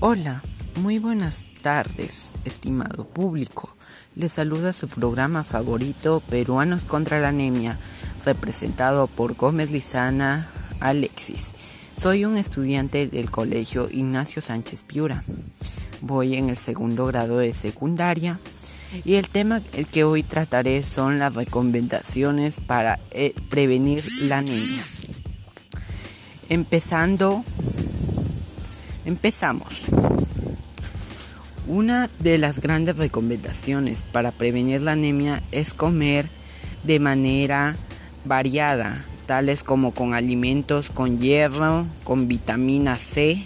Hola, muy buenas tardes, estimado público. Les saluda su programa favorito, Peruanos contra la Anemia, representado por Gómez Lizana Alexis. Soy un estudiante del colegio Ignacio Sánchez Piura. Voy en el segundo grado de secundaria y el tema que hoy trataré son las recomendaciones para eh, prevenir la anemia. Empezando Empezamos. Una de las grandes recomendaciones para prevenir la anemia es comer de manera variada, tales como con alimentos con hierro, con vitamina C,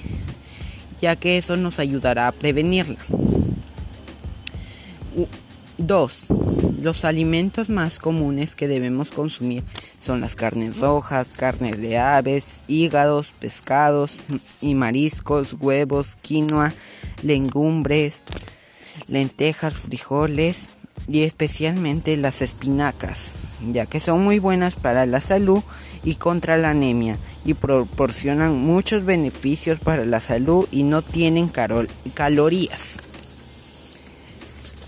ya que eso nos ayudará a prevenirla. 2. Los alimentos más comunes que debemos consumir son las carnes rojas, carnes de aves, hígados, pescados y mariscos, huevos, quinoa, legumbres, lentejas, frijoles y especialmente las espinacas, ya que son muy buenas para la salud y contra la anemia y proporcionan muchos beneficios para la salud y no tienen calorías.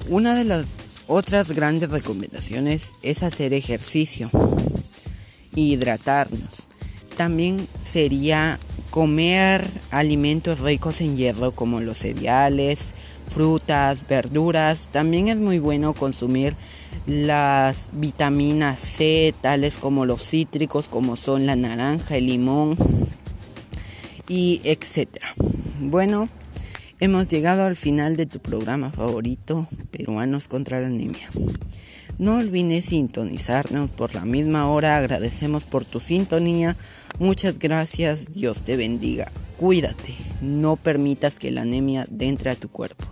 Una de las otras grandes recomendaciones es hacer ejercicio hidratarnos. También sería comer alimentos ricos en hierro como los cereales, frutas, verduras. También es muy bueno consumir las vitaminas C, tales como los cítricos, como son la naranja, el limón y etcétera. Bueno, Hemos llegado al final de tu programa favorito, Peruanos contra la Anemia. No olvides sintonizarnos por la misma hora. Agradecemos por tu sintonía. Muchas gracias. Dios te bendiga. Cuídate. No permitas que la anemia entre a tu cuerpo.